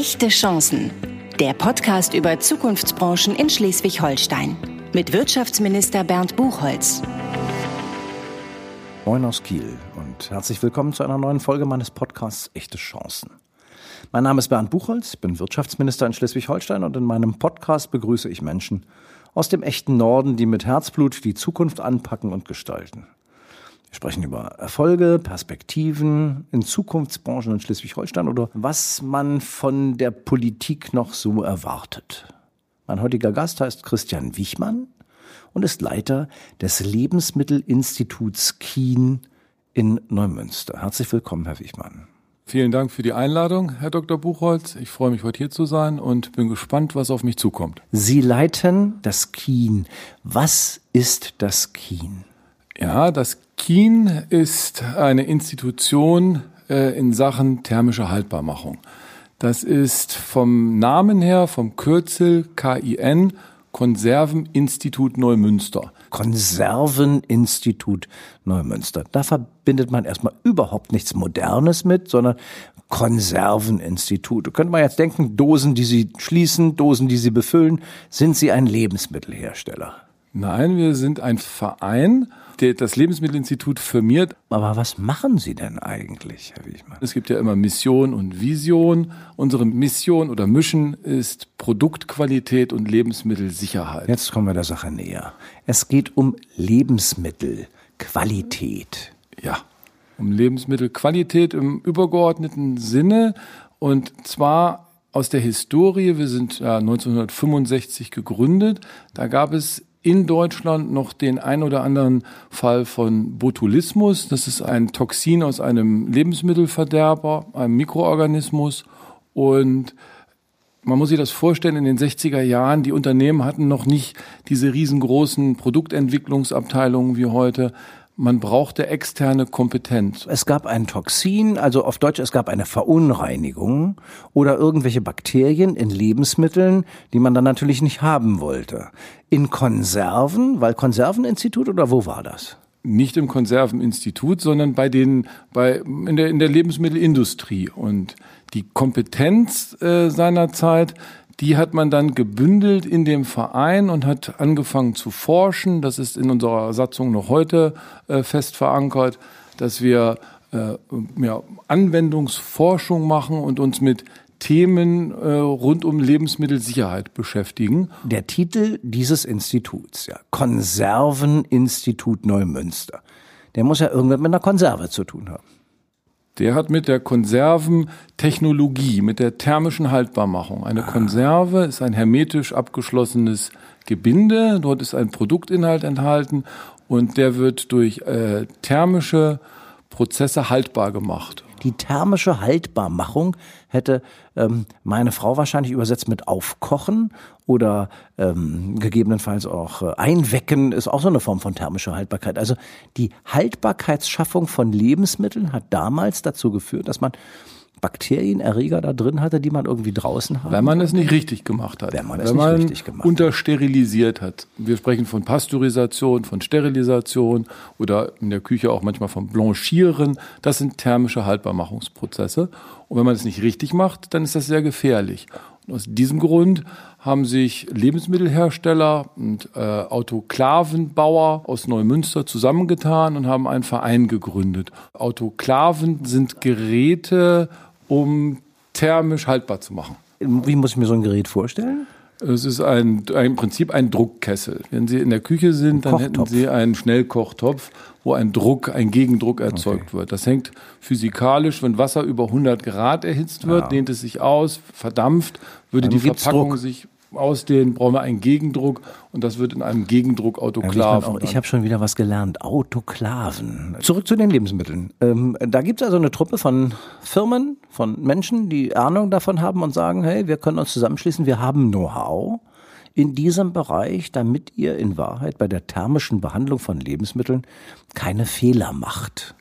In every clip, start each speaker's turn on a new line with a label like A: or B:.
A: Echte Chancen. Der Podcast über Zukunftsbranchen in Schleswig-Holstein. Mit Wirtschaftsminister Bernd Buchholz.
B: Moin aus Kiel und herzlich willkommen zu einer neuen Folge meines Podcasts Echte Chancen. Mein Name ist Bernd Buchholz, ich bin Wirtschaftsminister in Schleswig-Holstein und in meinem Podcast begrüße ich Menschen aus dem echten Norden, die mit Herzblut die Zukunft anpacken und gestalten. Wir sprechen über Erfolge, Perspektiven in Zukunftsbranchen in Schleswig-Holstein oder was man von der Politik noch so erwartet. Mein heutiger Gast heißt Christian Wichmann und ist Leiter des Lebensmittelinstituts Kien in Neumünster. Herzlich willkommen, Herr Wichmann.
C: Vielen Dank für die Einladung, Herr Dr. Buchholz. Ich freue mich, heute hier zu sein und bin gespannt, was auf mich zukommt.
B: Sie leiten das Kien. Was ist das Kien?
C: Ja, das Kien ist eine Institution äh, in Sachen thermische Haltbarmachung. Das ist vom Namen her, vom Kürzel KIN, Konserveninstitut Neumünster.
B: Konserveninstitut Neumünster. Da verbindet man erstmal überhaupt nichts Modernes mit, sondern Konserveninstitut. Könnte man jetzt denken, Dosen, die Sie schließen, Dosen, die Sie befüllen, sind Sie ein Lebensmittelhersteller?
C: Nein, wir sind ein Verein das Lebensmittelinstitut firmiert.
B: Aber was machen Sie denn eigentlich, Herr Wichmann?
C: Es gibt ja immer Mission und Vision. Unsere Mission oder Mission ist Produktqualität und Lebensmittelsicherheit.
B: Jetzt kommen wir der Sache näher. Es geht um Lebensmittelqualität.
C: Ja, um Lebensmittelqualität im übergeordneten Sinne. Und zwar aus der Historie. Wir sind ja 1965 gegründet. Da gab es in Deutschland noch den ein oder anderen Fall von Botulismus. Das ist ein Toxin aus einem Lebensmittelverderber, einem Mikroorganismus. Und man muss sich das vorstellen, in den 60er Jahren, die Unternehmen hatten noch nicht diese riesengroßen Produktentwicklungsabteilungen wie heute man brauchte externe Kompetenz.
B: Es gab ein Toxin, also auf Deutsch, es gab eine Verunreinigung oder irgendwelche Bakterien in Lebensmitteln, die man dann natürlich nicht haben wollte. In Konserven, weil Konserveninstitut oder wo war das?
C: Nicht im Konserveninstitut, sondern bei den, bei, in der, in der Lebensmittelindustrie. Und die Kompetenz äh, seiner Zeit die hat man dann gebündelt in dem Verein und hat angefangen zu forschen. Das ist in unserer Satzung noch heute äh, fest verankert, dass wir äh, ja, Anwendungsforschung machen und uns mit Themen äh, rund um Lebensmittelsicherheit beschäftigen.
B: Der Titel dieses Instituts, ja, Konserveninstitut Neumünster, der muss ja irgendwas mit einer Konserve zu tun haben.
C: Der hat mit der Konserventechnologie, mit der thermischen Haltbarmachung. Eine ah. Konserve ist ein hermetisch abgeschlossenes Gebinde. Dort ist ein Produktinhalt enthalten und der wird durch äh, thermische Prozesse haltbar gemacht.
B: Die thermische Haltbarmachung hätte ähm, meine Frau wahrscheinlich übersetzt mit aufkochen oder ähm, gegebenenfalls auch äh, einwecken ist auch so eine Form von thermischer Haltbarkeit. Also die Haltbarkeitsschaffung von Lebensmitteln hat damals dazu geführt, dass man Bakterienerreger da drin hatte, die man irgendwie draußen hat.
C: Wenn man es nicht richtig gemacht hat.
B: Wenn man es Wenn nicht man richtig gemacht
C: untersterilisiert hat. Wir sprechen von Pasteurisation, von Sterilisation oder in der Küche auch manchmal von Blanchieren. Das sind thermische Haltbarmachungsprozesse. Und wenn man es nicht richtig macht, dann ist das sehr gefährlich. Und aus diesem Grund haben sich Lebensmittelhersteller und äh, Autoklavenbauer aus Neumünster zusammengetan und haben einen Verein gegründet. Autoklaven sind Geräte um thermisch haltbar zu machen.
B: Wie muss ich mir so ein Gerät vorstellen?
C: Es ist ein, im Prinzip ein Druckkessel. Wenn Sie in der Küche sind, dann hätten Sie einen Schnellkochtopf, wo ein Druck, ein Gegendruck erzeugt okay. wird. Das hängt physikalisch, wenn Wasser über 100 Grad erhitzt wird, ja. dehnt es sich aus, verdampft, würde dann die Verpackung Druck. sich ausdehnen, brauchen wir einen Gegendruck und das wird in einem Gegendruck Autoklaven.
B: Ja, ich habe schon wieder was gelernt. Autoklaven. Zurück zu den Lebensmitteln. Ähm, da gibt es also eine Truppe von Firmen, von Menschen, die Ahnung davon haben und sagen, hey, wir können uns zusammenschließen, wir haben Know-how in diesem Bereich, damit ihr in Wahrheit bei der thermischen Behandlung von Lebensmitteln keine Fehler macht.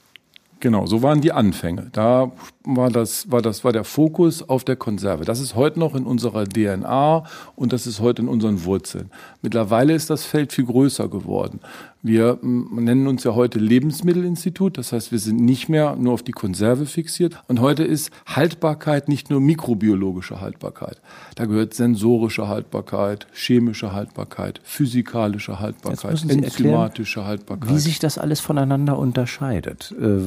C: Genau, so waren die Anfänge. Da war das, war das, war der Fokus auf der Konserve. Das ist heute noch in unserer DNA und das ist heute in unseren Wurzeln. Mittlerweile ist das Feld viel größer geworden. Wir nennen uns ja heute Lebensmittelinstitut, das heißt, wir sind nicht mehr nur auf die Konserve fixiert. Und heute ist Haltbarkeit nicht nur mikrobiologische Haltbarkeit. Da gehört sensorische Haltbarkeit, chemische Haltbarkeit, physikalische Haltbarkeit, enzymatische Haltbarkeit.
B: Wie sich das alles voneinander unterscheidet. Äh,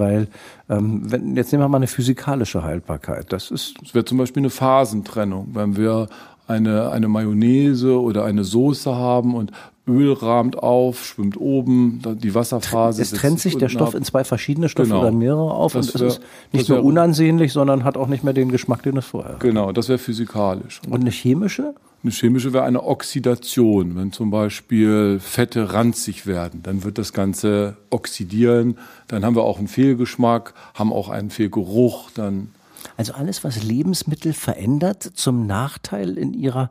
B: weil, ähm, wenn, jetzt nehmen wir mal eine physikalische Haltbarkeit. Das ist.
C: Das wäre zum Beispiel eine Phasentrennung. Wenn wir eine, eine Mayonnaise oder eine Soße haben und Öl rahmt auf, schwimmt oben, die Wasserphase.
B: Es trennt sich der Stoff ab. in zwei verschiedene Stoffe genau. oder mehrere auf
C: das
B: und wär, es ist nicht nur unansehnlich, sondern hat auch nicht mehr den Geschmack, den es vorher
C: hatte. Genau, das wäre physikalisch.
B: Und, eine chemische?
C: Eine chemische wäre eine Oxidation. Wenn zum Beispiel Fette ranzig werden, dann wird das Ganze oxidieren. Dann haben wir auch einen Fehlgeschmack, haben auch einen Fehlgeruch. Dann
B: also alles, was Lebensmittel verändert zum Nachteil in ihrer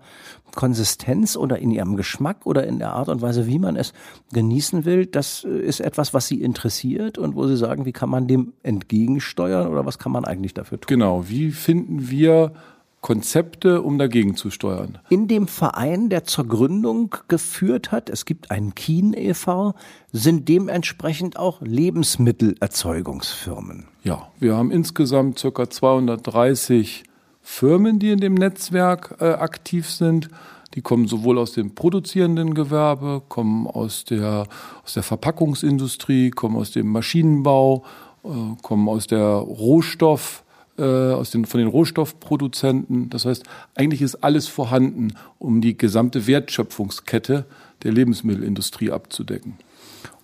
B: Konsistenz oder in ihrem Geschmack oder in der Art und Weise, wie man es genießen will, das äh, ist etwas, was Sie interessiert und wo Sie sagen, wie kann man dem entgegensteuern oder was kann man eigentlich dafür tun?
C: Genau, wie finden wir Konzepte, um dagegen zu steuern.
B: In dem Verein, der zur Gründung geführt hat, es gibt einen Kien e.V., sind dementsprechend auch Lebensmittelerzeugungsfirmen.
C: Ja, wir haben insgesamt circa 230 Firmen, die in dem Netzwerk äh, aktiv sind. Die kommen sowohl aus dem produzierenden Gewerbe, kommen aus der, aus der Verpackungsindustrie, kommen aus dem Maschinenbau, äh, kommen aus der Rohstoff- äh, aus den, von den Rohstoffproduzenten. Das heißt, eigentlich ist alles vorhanden, um die gesamte Wertschöpfungskette der Lebensmittelindustrie abzudecken.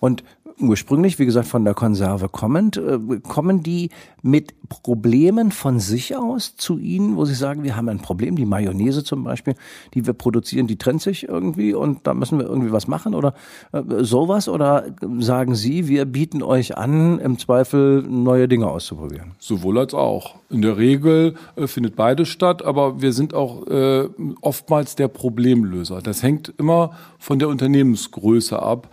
B: Und ursprünglich, wie gesagt, von der Konserve kommend, äh, kommen die mit Problemen von sich aus zu Ihnen, wo Sie sagen, wir haben ein Problem, die Mayonnaise zum Beispiel, die wir produzieren, die trennt sich irgendwie und da müssen wir irgendwie was machen oder äh, sowas? Oder sagen Sie, wir bieten euch an, im Zweifel neue Dinge auszuprobieren?
C: Sowohl als auch. In der Regel äh, findet beides statt, aber wir sind auch oftmals der Problemlöser. Das hängt immer von der Unternehmensgröße ab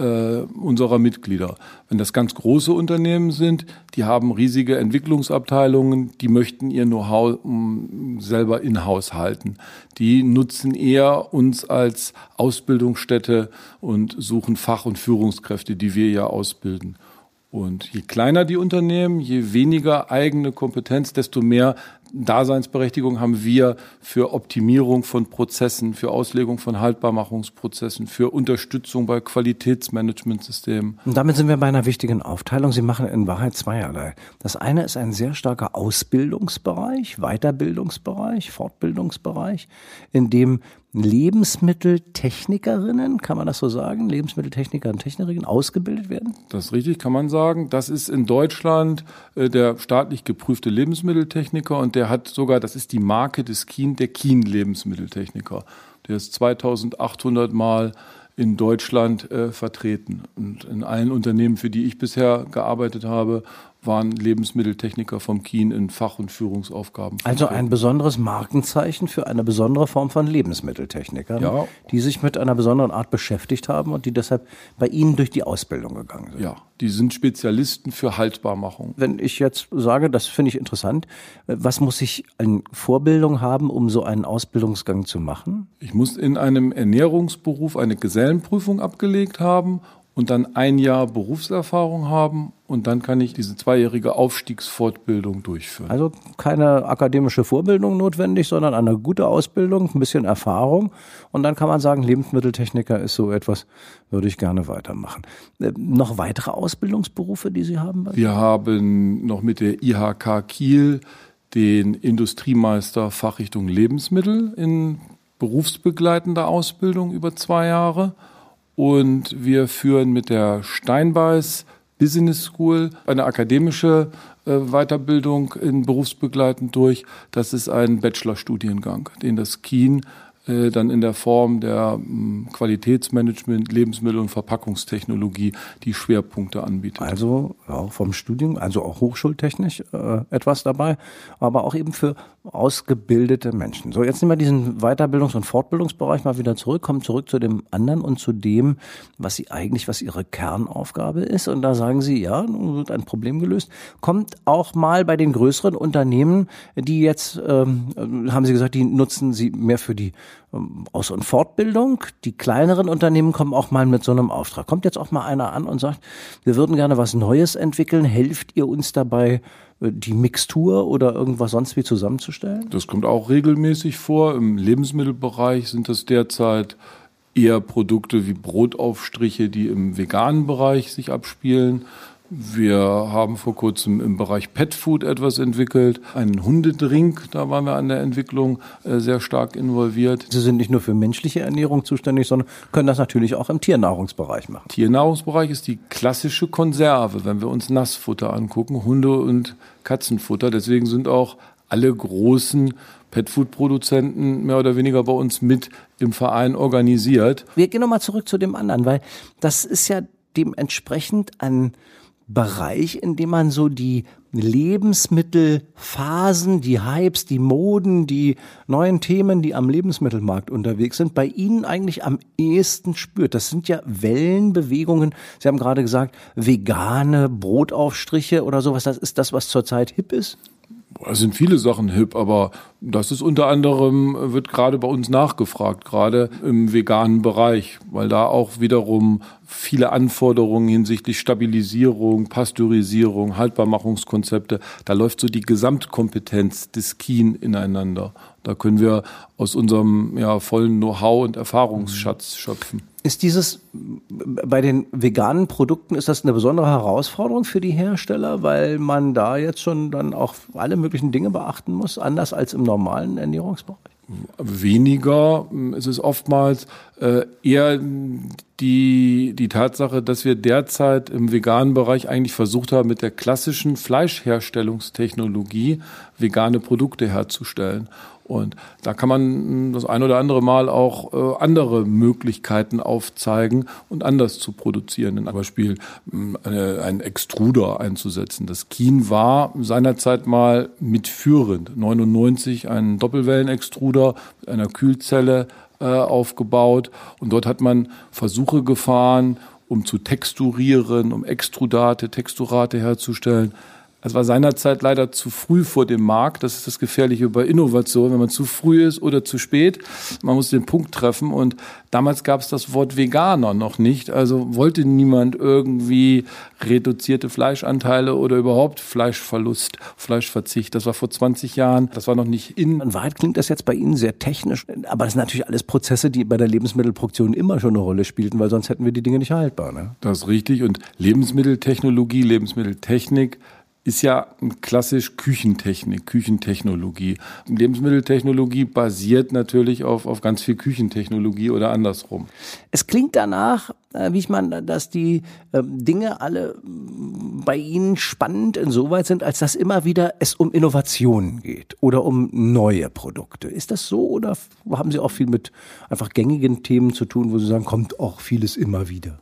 C: äh, unserer Mitglieder. Wenn das ganz große Unternehmen sind, die haben riesige Entwicklungsabteilungen, die möchten ihr Know-how selber in-house halten. Die nutzen eher uns als Ausbildungsstätte und suchen Fach- und Führungskräfte, die wir ja ausbilden. Und je kleiner die Unternehmen, je weniger eigene Kompetenz, desto mehr Daseinsberechtigung haben wir für Optimierung von Prozessen, für Auslegung von Haltbarmachungsprozessen, für Unterstützung bei Qualitätsmanagementsystemen.
B: Und damit sind wir bei einer wichtigen Aufteilung. Sie machen in Wahrheit zweierlei. Das eine ist ein sehr starker Ausbildungsbereich, Weiterbildungsbereich, Fortbildungsbereich, in dem Lebensmitteltechnikerinnen, kann man das so sagen, Lebensmitteltechniker und Technikerinnen ausgebildet werden?
C: Das ist richtig, kann man sagen. Das ist in Deutschland äh, der staatlich geprüfte Lebensmitteltechniker und der hat sogar, das ist die Marke des Kien, der Kien Lebensmitteltechniker. Der ist 2800 Mal in Deutschland äh, vertreten. Und in allen Unternehmen, für die ich bisher gearbeitet habe, waren Lebensmitteltechniker vom Kien in Fach- und Führungsaufgaben.
B: Also ein besonderes Markenzeichen für eine besondere Form von Lebensmitteltechnikern, ja. die sich mit einer besonderen Art beschäftigt haben und die deshalb bei Ihnen durch die Ausbildung gegangen sind.
C: Ja, die sind Spezialisten für Haltbarmachung.
B: Wenn ich jetzt sage, das finde ich interessant, was muss ich an Vorbildung haben, um so einen Ausbildungsgang zu machen?
C: Ich muss in einem Ernährungsberuf eine Gesellenprüfung abgelegt haben und dann ein Jahr Berufserfahrung haben und dann kann ich diese zweijährige Aufstiegsfortbildung durchführen.
B: Also keine akademische Vorbildung notwendig, sondern eine gute Ausbildung, ein bisschen Erfahrung und dann kann man sagen, Lebensmitteltechniker ist so etwas, würde ich gerne weitermachen. Äh, noch weitere Ausbildungsberufe, die Sie haben?
C: Wir haben noch mit der IHK Kiel den Industriemeister Fachrichtung Lebensmittel in berufsbegleitender Ausbildung über zwei Jahre. Und wir führen mit der Steinbeiß Business School eine akademische äh, Weiterbildung in berufsbegleitend durch. Das ist ein Bachelorstudiengang, den das Kien äh, dann in der Form der hm, Qualitätsmanagement, Lebensmittel- und Verpackungstechnologie die Schwerpunkte anbietet.
B: Also auch vom Studium, also auch hochschultechnisch äh, etwas dabei, aber auch eben für ausgebildete Menschen. So, jetzt nehmen wir diesen Weiterbildungs- und Fortbildungsbereich mal wieder zurück, kommen zurück zu dem anderen und zu dem, was Sie eigentlich, was Ihre Kernaufgabe ist. Und da sagen Sie, ja, nun wird ein Problem gelöst. Kommt auch mal bei den größeren Unternehmen, die jetzt, ähm, haben Sie gesagt, die nutzen Sie mehr für die Aus- und Fortbildung. Die kleineren Unternehmen kommen auch mal mit so einem Auftrag. Kommt jetzt auch mal einer an und sagt, wir würden gerne was Neues entwickeln. Helft ihr uns dabei, äh, die Mixtur oder irgendwas sonst wie zusammenzustellen?
C: Das kommt auch regelmäßig vor. Im Lebensmittelbereich sind das derzeit eher Produkte wie Brotaufstriche, die im veganen Bereich sich abspielen. Wir haben vor kurzem im Bereich Pet Food etwas entwickelt, einen Hundedrink, da waren wir an der Entwicklung äh, sehr stark involviert.
B: Sie sind nicht nur für menschliche Ernährung zuständig, sondern können das natürlich auch im Tiernahrungsbereich machen.
C: Tiernahrungsbereich ist die klassische Konserve, wenn wir uns Nassfutter angucken, Hunde- und Katzenfutter. Deswegen sind auch alle großen Pet-Food-Produzenten mehr oder weniger bei uns mit im Verein organisiert.
B: Wir gehen nochmal zurück zu dem anderen, weil das ist ja dementsprechend ein Bereich, in dem man so die Lebensmittelphasen, die Hypes, die Moden, die neuen Themen, die am Lebensmittelmarkt unterwegs sind, bei Ihnen eigentlich am ehesten spürt. Das sind ja Wellenbewegungen. Sie haben gerade gesagt, vegane Brotaufstriche oder sowas. Das ist das, was zurzeit hip ist?
C: Es sind viele Sachen hip, aber das ist unter anderem, wird gerade bei uns nachgefragt, gerade im veganen Bereich, weil da auch wiederum viele Anforderungen hinsichtlich Stabilisierung, Pasteurisierung, Haltbarmachungskonzepte, da läuft so die Gesamtkompetenz des Kien ineinander. Da können wir aus unserem ja, vollen Know-how und Erfahrungsschatz schöpfen.
B: Ist dieses bei den veganen Produkten ist das eine besondere Herausforderung für die Hersteller, weil man da jetzt schon dann auch alle möglichen Dinge beachten muss, anders als im normalen Ernährungsbereich?
C: Weniger. Es ist oftmals äh, eher die, die Tatsache, dass wir derzeit im veganen Bereich eigentlich versucht haben, mit der klassischen Fleischherstellungstechnologie vegane Produkte herzustellen. Und da kann man hm, das ein oder andere Mal auch äh, andere Möglichkeiten aufzeigen und anders zu produzieren. Zum Beispiel hm, eine, einen Extruder einzusetzen. Das Kien war seinerzeit mal mitführend. 99 ein Doppelwellenextruder mit einer Kühlzelle äh, aufgebaut. Und dort hat man Versuche gefahren, um zu texturieren, um Extrudate, Texturate herzustellen. Es war seinerzeit leider zu früh vor dem Markt. Das ist das Gefährliche bei Innovation, wenn man zu früh ist oder zu spät. Man muss den Punkt treffen. Und damals gab es das Wort Veganer noch nicht. Also wollte niemand irgendwie reduzierte Fleischanteile oder überhaupt Fleischverlust, Fleischverzicht. Das war vor 20 Jahren. Das war noch nicht in.
B: In Wahrheit klingt das jetzt bei Ihnen sehr technisch. Aber das sind natürlich alles Prozesse, die bei der Lebensmittelproduktion immer schon eine Rolle spielten, weil sonst hätten wir die Dinge nicht haltbar. Ne?
C: Das ist richtig. Und Lebensmitteltechnologie, Lebensmitteltechnik, ist ja klassisch Küchentechnik, Küchentechnologie. Lebensmitteltechnologie basiert natürlich auf, auf ganz viel Küchentechnologie oder andersrum.
B: Es klingt danach, äh, wie ich meine, dass die äh, Dinge alle bei Ihnen spannend insoweit sind, als dass immer wieder es um Innovationen geht oder um neue Produkte. Ist das so oder haben Sie auch viel mit einfach gängigen Themen zu tun, wo Sie sagen, kommt auch vieles immer wieder?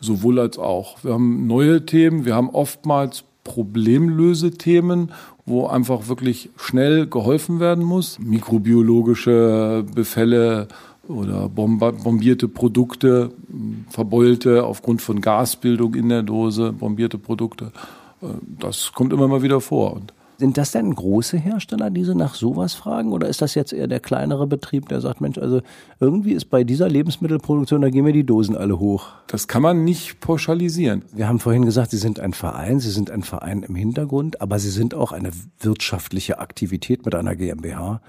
C: Sowohl als auch. Wir haben neue Themen, wir haben oftmals Problemlösethemen, wo einfach wirklich schnell geholfen werden muss. Mikrobiologische Befälle oder bombierte Produkte, verbeulte aufgrund von Gasbildung in der Dose, bombierte Produkte. Äh, das kommt immer mal wieder vor. Und
B: sind das denn große Hersteller, die Sie nach sowas fragen? Oder ist das jetzt eher der kleinere Betrieb, der sagt, Mensch, also irgendwie ist bei dieser Lebensmittelproduktion, da gehen mir die Dosen alle hoch?
C: Das kann man nicht pauschalisieren.
B: Wir haben vorhin gesagt, Sie sind ein Verein, Sie sind ein Verein im Hintergrund, aber Sie sind auch eine wirtschaftliche Aktivität mit einer GmbH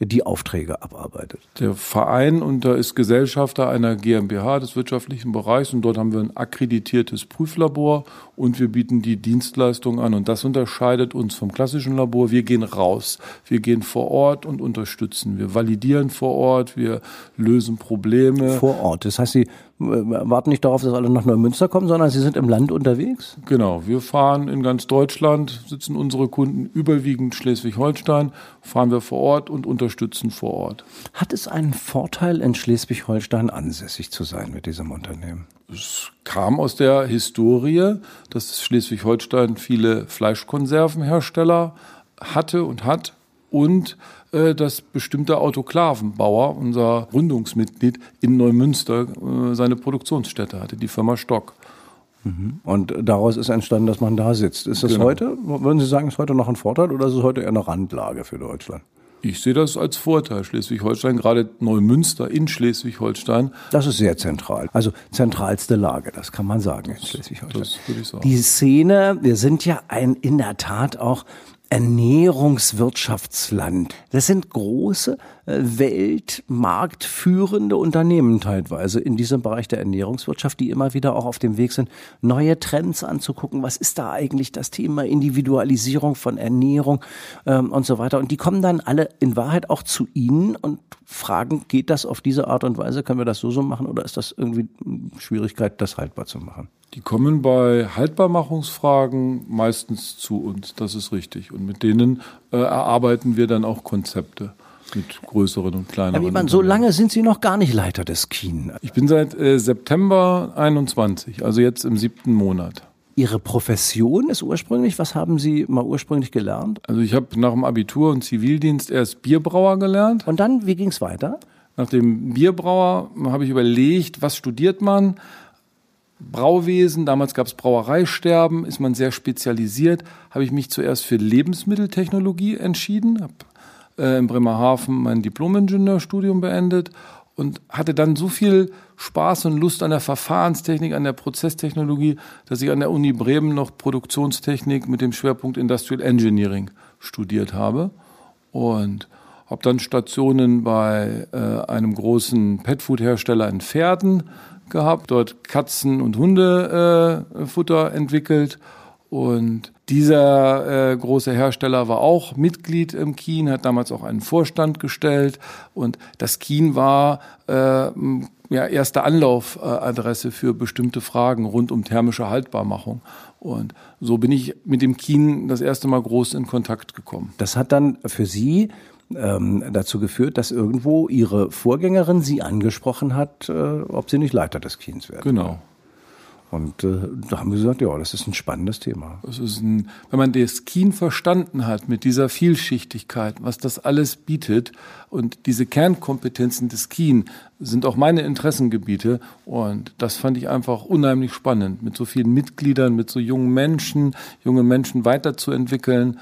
B: die Aufträge abarbeitet.
C: Der Verein und da ist Gesellschafter einer GmbH des wirtschaftlichen Bereichs und dort haben wir ein akkreditiertes Prüflabor und wir bieten die Dienstleistung an und das unterscheidet uns vom klassischen Labor. Wir gehen raus, wir gehen vor Ort und unterstützen. Wir validieren vor Ort, wir lösen Probleme.
B: Vor Ort, das heißt, Sie warten nicht darauf, dass alle nach Neumünster kommen, sondern Sie sind im Land unterwegs?
C: Genau, wir fahren in ganz Deutschland, sitzen unsere Kunden überwiegend Schleswig-Holstein, fahren wir vor Ort und unterstützen vor Ort.
B: Hat es einen Vorteil, in Schleswig-Holstein ansässig zu sein mit diesem Unternehmen?
C: Es kam aus der Historie, dass Schleswig-Holstein viele Fleischkonservenhersteller hatte und hat und äh, dass bestimmte Autoklavenbauer, unser Gründungsmitglied in Neumünster, äh, seine Produktionsstätte hatte, die Firma Stock.
B: Mhm. Und daraus ist entstanden, dass man da sitzt. Ist das genau. heute, würden Sie sagen, ist heute noch ein Vorteil oder ist es heute eher eine Randlage für Deutschland?
C: Ich sehe das als Vorteil. Schleswig-Holstein, gerade Neumünster in Schleswig-Holstein.
B: Das ist sehr zentral. Also zentralste Lage, das kann man sagen in Schleswig-Holstein.
C: Das würde ich sagen.
B: Die Szene, wir sind ja ein in der Tat auch Ernährungswirtschaftsland. Das sind große, weltmarktführende Unternehmen teilweise in diesem Bereich der Ernährungswirtschaft, die immer wieder auch auf dem Weg sind, neue Trends anzugucken. Was ist da eigentlich das Thema Individualisierung von Ernährung ähm, und so weiter? Und die kommen dann alle in Wahrheit auch zu Ihnen und fragen, geht das auf diese Art und Weise? Können wir das so so machen oder ist das irgendwie Schwierigkeit, das haltbar zu machen?
C: Die kommen bei Haltbarmachungsfragen meistens zu uns, das ist richtig. Und mit denen äh, erarbeiten wir dann auch Konzepte mit größeren und kleineren.
B: Herr Wiemann, so lange sind Sie noch gar nicht Leiter des Kien.
C: Ich bin seit äh, September 21, also jetzt im siebten Monat.
B: Ihre Profession ist ursprünglich, was haben Sie mal ursprünglich gelernt?
C: Also ich habe nach dem Abitur und Zivildienst erst Bierbrauer gelernt.
B: Und dann, wie ging es weiter?
C: Nach dem Bierbrauer habe ich überlegt, was studiert man? Brauwesen, damals gab es Brauereisterben, ist man sehr spezialisiert, habe ich mich zuerst für Lebensmitteltechnologie entschieden, habe äh, in Bremerhaven mein Diplom-Ingenieurstudium beendet und hatte dann so viel Spaß und Lust an der Verfahrenstechnik, an der Prozesstechnologie, dass ich an der Uni Bremen noch Produktionstechnik mit dem Schwerpunkt Industrial Engineering studiert habe und habe dann Stationen bei äh, einem großen Petfood-Hersteller in Pferden gehabt, dort Katzen- und Hundefutter äh, entwickelt. Und dieser äh, große Hersteller war auch Mitglied im Kien, hat damals auch einen Vorstand gestellt. Und das Kien war äh, ja, erste Anlaufadresse für bestimmte Fragen rund um thermische Haltbarmachung. Und so bin ich mit dem Kien das erste Mal groß in Kontakt gekommen.
B: Das hat dann für Sie ähm, dazu geführt, dass irgendwo ihre Vorgängerin sie angesprochen hat, äh, ob sie nicht Leiter des Kiens werden.
C: Genau.
B: Und äh, da haben wir gesagt, ja, das ist ein spannendes Thema.
C: Das ist ein, wenn man das Kien verstanden hat mit dieser Vielschichtigkeit, was das alles bietet und diese Kernkompetenzen des Kien sind auch meine Interessengebiete und das fand ich einfach unheimlich spannend, mit so vielen Mitgliedern, mit so jungen Menschen, junge Menschen weiterzuentwickeln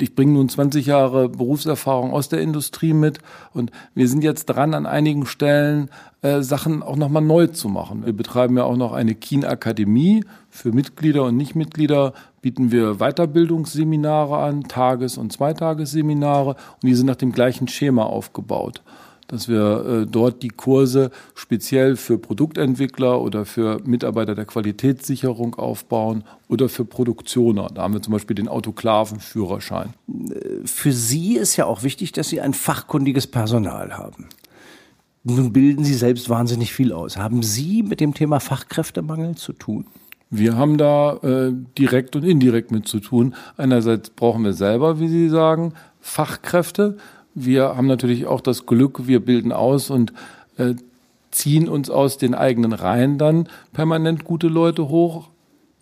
C: ich bringe nun 20 Jahre Berufserfahrung aus der Industrie mit und wir sind jetzt dran, an einigen Stellen äh, Sachen auch nochmal neu zu machen. Wir betreiben ja auch noch eine Kien-Akademie. Für Mitglieder und Nichtmitglieder bieten wir Weiterbildungsseminare an, Tages- und Zweitagesseminare und die sind nach dem gleichen Schema aufgebaut dass wir äh, dort die Kurse speziell für Produktentwickler oder für Mitarbeiter der Qualitätssicherung aufbauen oder für Produktioner. Da haben wir zum Beispiel den Autoklavenführerschein.
B: Für Sie ist ja auch wichtig, dass Sie ein fachkundiges Personal haben. Nun bilden Sie selbst wahnsinnig viel aus. Haben Sie mit dem Thema Fachkräftemangel zu tun?
C: Wir haben da äh, direkt und indirekt mit zu tun. Einerseits brauchen wir selber, wie Sie sagen, Fachkräfte. Wir haben natürlich auch das Glück, wir bilden aus und äh, ziehen uns aus den eigenen Reihen dann permanent gute Leute hoch.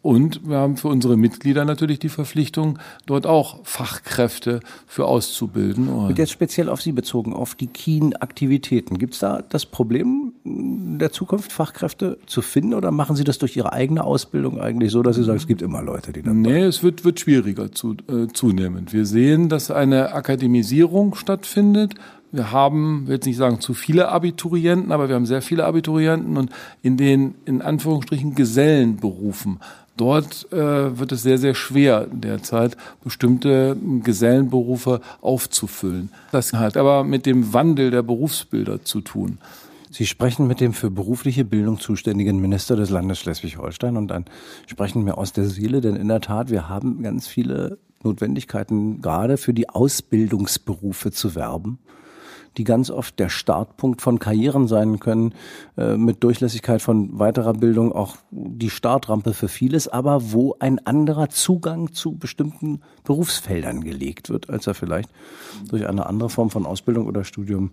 C: Und wir haben für unsere Mitglieder natürlich die Verpflichtung, dort auch Fachkräfte für auszubilden.
B: Und jetzt speziell auf Sie bezogen, auf die Kien-Aktivitäten. Gibt es da das Problem der Zukunft, Fachkräfte zu finden oder machen Sie das durch Ihre eigene Ausbildung eigentlich so, dass Sie sagen, es gibt immer Leute, die das
C: Nee, es wird, wird schwieriger zu, äh, zunehmend. Wir sehen, dass eine Akademisierung stattfindet. Wir haben, will jetzt nicht sagen zu viele Abiturienten, aber wir haben sehr viele Abiturienten und in den, in Anführungsstrichen, Gesellenberufen Dort äh, wird es sehr, sehr schwer derzeit, bestimmte Gesellenberufe aufzufüllen. Das hat aber mit dem Wandel der Berufsbilder zu tun.
B: Sie sprechen mit dem für berufliche Bildung zuständigen Minister des Landes Schleswig-Holstein und dann sprechen wir aus der Seele, denn in der Tat, wir haben ganz viele Notwendigkeiten, gerade für die Ausbildungsberufe zu werben die ganz oft der Startpunkt von Karrieren sein können, äh, mit Durchlässigkeit von weiterer Bildung auch die Startrampe für vieles, aber wo ein anderer Zugang zu bestimmten Berufsfeldern gelegt wird, als er vielleicht durch eine andere Form von Ausbildung oder Studium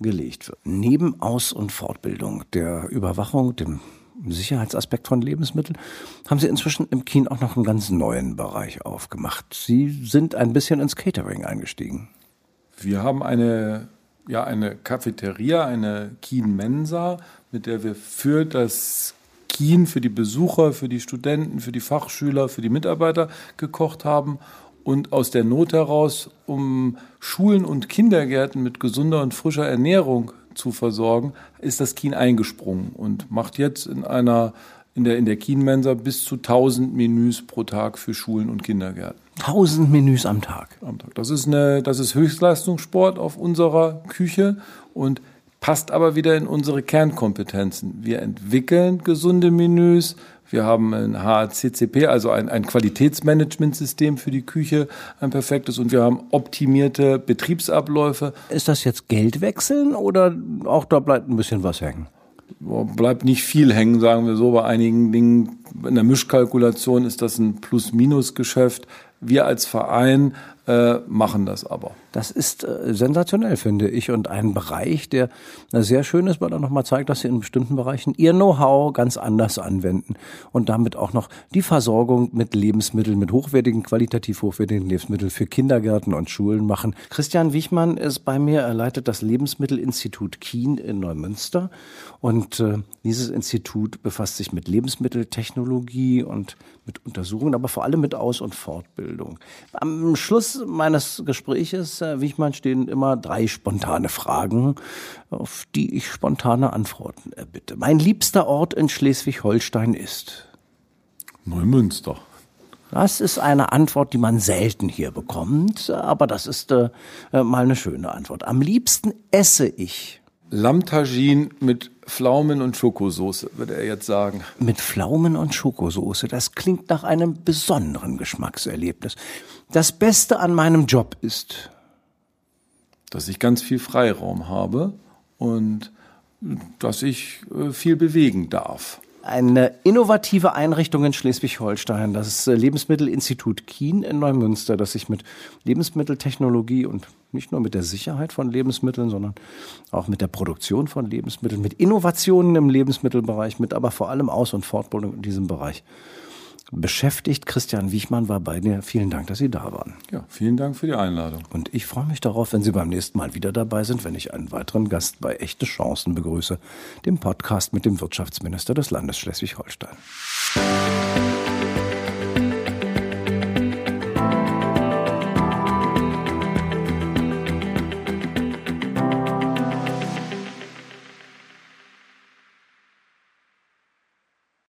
B: gelegt wird. Neben Aus- und Fortbildung, der Überwachung, dem Sicherheitsaspekt von Lebensmitteln, haben Sie inzwischen im Kien auch noch einen ganz neuen Bereich aufgemacht. Sie sind ein bisschen ins Catering eingestiegen.
C: Wir haben eine ja eine Cafeteria, eine Kien Mensa, mit der wir für das Kien, für die Besucher, für die Studenten, für die Fachschüler, für die Mitarbeiter gekocht haben. Und aus der Not heraus, um Schulen und Kindergärten mit gesunder und frischer Ernährung zu versorgen, ist das Kien eingesprungen und macht jetzt in einer in der, in der Kienmensa bis zu 1000 Menüs pro Tag für Schulen und Kindergärten.
B: 1000 Menüs am Tag.
C: Am Tag. Das ist eine, das ist Höchstleistungssport auf unserer Küche und passt aber wieder in unsere Kernkompetenzen. Wir entwickeln gesunde Menüs. Wir haben ein HACCP, also ein, ein Qualitätsmanagementsystem für die Küche, ein perfektes. Und wir haben optimierte Betriebsabläufe.
B: Ist das jetzt Geldwechseln oder auch da bleibt ein bisschen was hängen?
C: Bleibt nicht viel hängen, sagen wir so. Bei einigen Dingen in der Mischkalkulation ist das ein Plus-Minus-Geschäft. Wir als Verein äh, machen das aber.
B: Das ist äh, sensationell, finde ich, und ein Bereich, der sehr schön ist, weil er nochmal zeigt, dass Sie in bestimmten Bereichen Ihr Know-how ganz anders anwenden und damit auch noch die Versorgung mit Lebensmitteln, mit hochwertigen, qualitativ hochwertigen Lebensmitteln für Kindergärten und Schulen machen. Christian Wichmann ist bei mir, er leitet das Lebensmittelinstitut Kien in Neumünster und äh, dieses Institut befasst sich mit Lebensmitteltechnologie und mit Untersuchungen, aber vor allem mit Aus- und Fortbildung. Am Schluss meines Gespräches, Herr Wichmann, stehen immer drei spontane Fragen, auf die ich spontane Antworten erbitte. Mein liebster Ort in Schleswig-Holstein ist
C: Neumünster.
B: Das ist eine Antwort, die man selten hier bekommt, aber das ist äh, mal eine schöne Antwort. Am liebsten esse ich
C: Lammtagine mit Pflaumen und Schokosoße, würde er jetzt sagen.
B: Mit Pflaumen und Schokosoße, das klingt nach einem besonderen Geschmackserlebnis. Das Beste an meinem Job ist,
C: dass ich ganz viel Freiraum habe und dass ich äh, viel bewegen darf.
B: Eine innovative Einrichtung in Schleswig-Holstein, das Lebensmittelinstitut Kien in Neumünster, das sich mit Lebensmitteltechnologie und nicht nur mit der Sicherheit von Lebensmitteln, sondern auch mit der Produktion von Lebensmitteln, mit Innovationen im Lebensmittelbereich, mit aber vor allem Aus- und Fortbildung in diesem Bereich beschäftigt. Christian Wichmann war bei mir. Vielen Dank, dass Sie da waren.
C: Ja, vielen Dank für die Einladung.
B: Und ich freue mich darauf, wenn Sie beim nächsten Mal wieder dabei sind, wenn ich einen weiteren Gast bei Echte Chancen begrüße, dem Podcast mit dem Wirtschaftsminister des Landes Schleswig-Holstein.